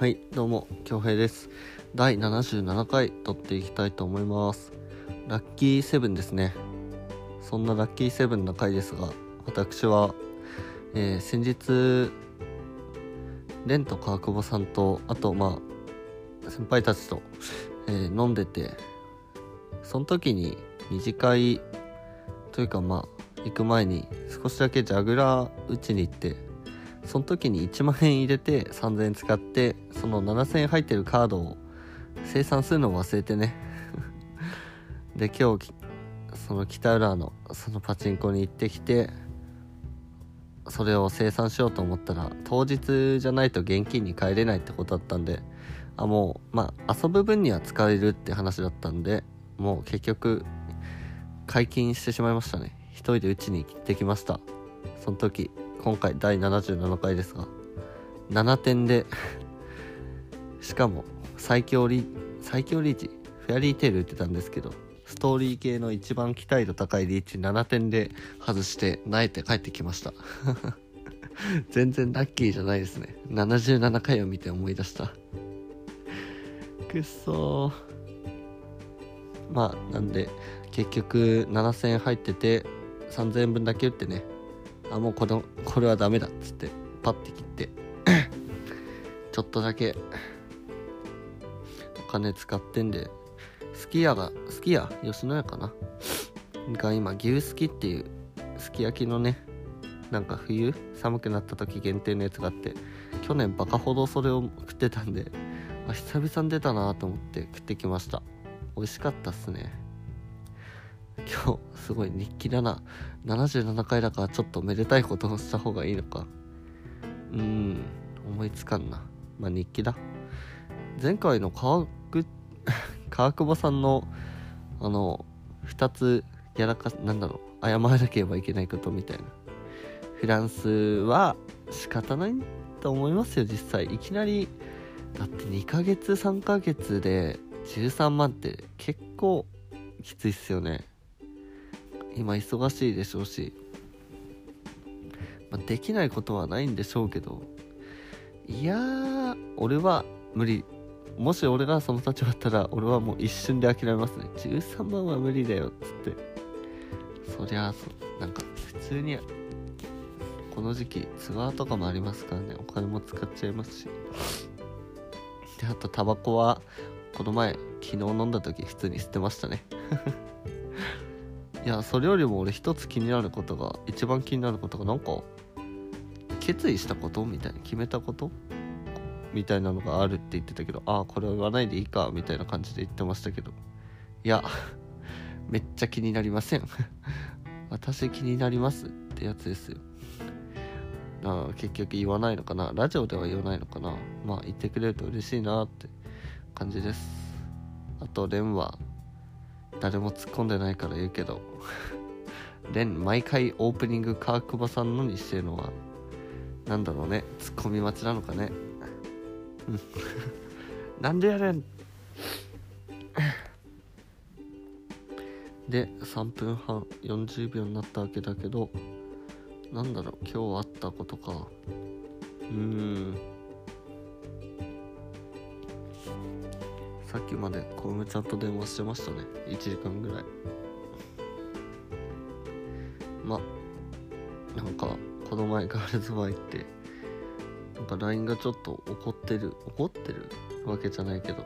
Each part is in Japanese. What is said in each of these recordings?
はいどうも恭平です。第77回撮っていきたいと思います。ラッキーセブンですね。そんなラッキーセブンな回ですが私は、えー、先日レンと川久保さんとあとまあ先輩たちと、えー、飲んでてその時に二次会というかまあ行く前に少しだけジャグラー打ちに行ってその時に1万円入れて3000円使ってその7000円入ってるカードを生産するのを忘れてね。で今日その北浦のそのパチンコに行ってきてそれを生産しようと思ったら当日じゃないと現金に帰れないってことだったんであもうまあ遊ぶ分には使えるって話だったんでもう結局解禁してしまいましたね。一人でうちに行ってきました。その時。今回第77回ですが7点で しかも最強リ最強リーチフェアリーテール打ってたんですけどストーリー系の一番期待度高いリーチ7点で外して泣いて帰ってきました。全然ラッキーじゃないですね。77回を見て思い出した。くっそまあなんで結局7000円入ってて3000円分だけ打ってねあもうこのこれはダメだっつってパッて切って ちょっとだけお金使ってんですき家がすき家？吉野家かな？が今牛すきっていうすき焼きのねなんか冬寒くなった時限定のやつがあって去年バカほどそれを食ってたんであ久々に出たなと思って食ってきました。美味しかったっすね。今日すごい日記だな。77回だからちょっとめでたいことをした方がいいのか。うん思いつかんな。まあ日記だ。前回の川 川久保さんのあの2つやらかなんだろう謝らなければいけないことみたいな。フランスは仕方ないと思いますよ実際。いきなりだって2ヶ月3ヶ月で13万って結構きついっすよね。今忙しいでしょうし、まあ、できないことはないんでしょうけどいやー俺は無理。もし俺がその立場だったら俺はもう一瞬で諦めますね。13万は無理だよっつって。そりゃそなんか普通にこの時期ツアーとかもありますからね。お金も使っちゃいますし。であとタバコはこの前昨日飲んだ時普通に捨てましたね。いやそれよりも俺一つ気になることが一番気になることがなんか決意したことみたいに決めたこと？みたいなのがあるって言ってたけどああこれは言わないでいいかみたいな感じで言ってましたけど。いやめっちゃ気になりません。私気になりますってやつですよ。あ結局言わないのかな？ラジオでは言わないのかな？まあ言ってくれると嬉しいなって感じです。あとレンは誰も突っ込んでないから言うけど。レン毎回オープニング川久保さんのにしてるのはなんだろうね。ツッコミ待ちなのかね。うん。なんでやれん。で3分半40秒になったわけだけどなんだろう。今日あったことか。うーん。さっきまで小梅ちゃんと電話してましたね。1時間ぐらい。まなんかこの前ガールズバー行ってなんか LINE がちょっと怒ってる怒ってる？わけじゃないけど。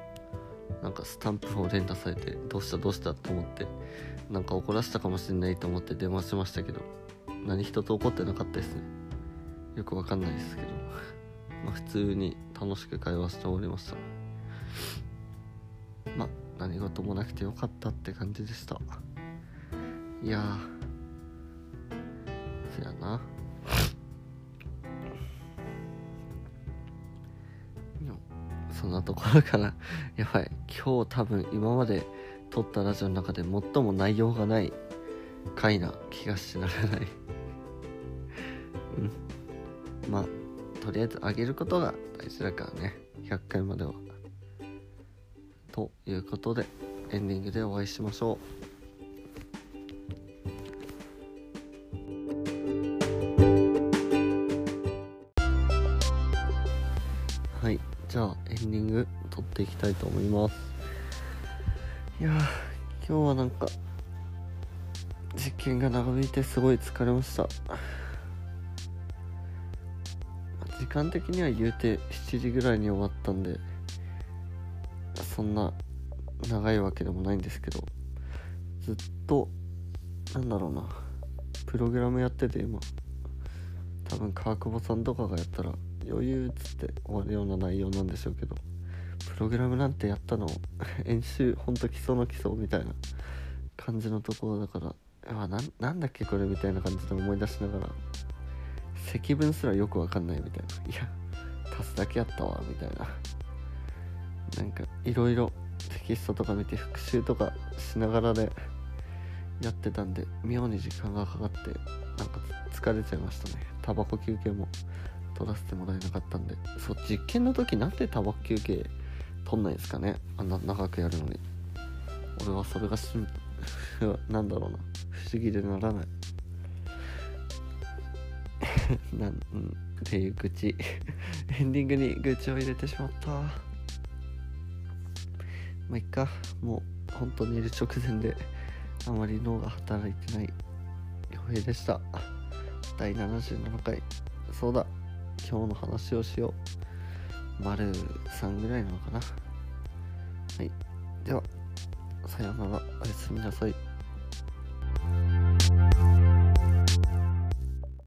なんかスタンプを連打されてどうした？どうした？と思ってなんか怒らせたかもしれないと思って電話しましたけど何一つ怒ってなかったですね。よくわかんないですけど。まあ普通に楽しく会話しておりました。何事もなくてよかったって感じでした。いやー。そやな。そんなところかな やばい。今日多分今まで撮ったラジオの中で最も内容がない回な気がしならない？うん。まあとりあえず上げることが大事だからね。100回までは。ということでエンディングでお会いしましょう。はいじゃあエンディング撮っていきたいと思います。いや今日はなんか実験が長引いてすごい疲れました。時間的には言うて7時ぐらいに終わったんでそんな長いわけでもないんですけどずっとなんだろうなプログラムやってて今多分川久保さんとかがやったら余裕っつって終わるような内容なんでしょうけどプログラムなんてやったの 演習ほんと基礎の基礎みたいな感じのところだからあななんだっけこれみたいな感じで思い出しながら積分すらよくわかんないみたいな。いや足すだけやったわみたいな。なんかいろいろテキストとか見て復習とかしながらでやってたんで妙に時間がかかってなんか疲れちゃいましたね。タバコ休憩も取らせてもらえなかったんで。そう実験の時なんでタバコ休憩取んないんですかね。あんな長くやるのに。俺はそれがし なんだろうな。不思議でならない。なん、うん、っていう愚痴。エンディングに愚痴を入れてしまった。まあいっかもう本当に寝る直前であまり脳が働いてない良平でした。第77回。そうだ。今日の話をしよう。丸3ぐらいなのかな。はい。ではさようなら。おやすみなさい。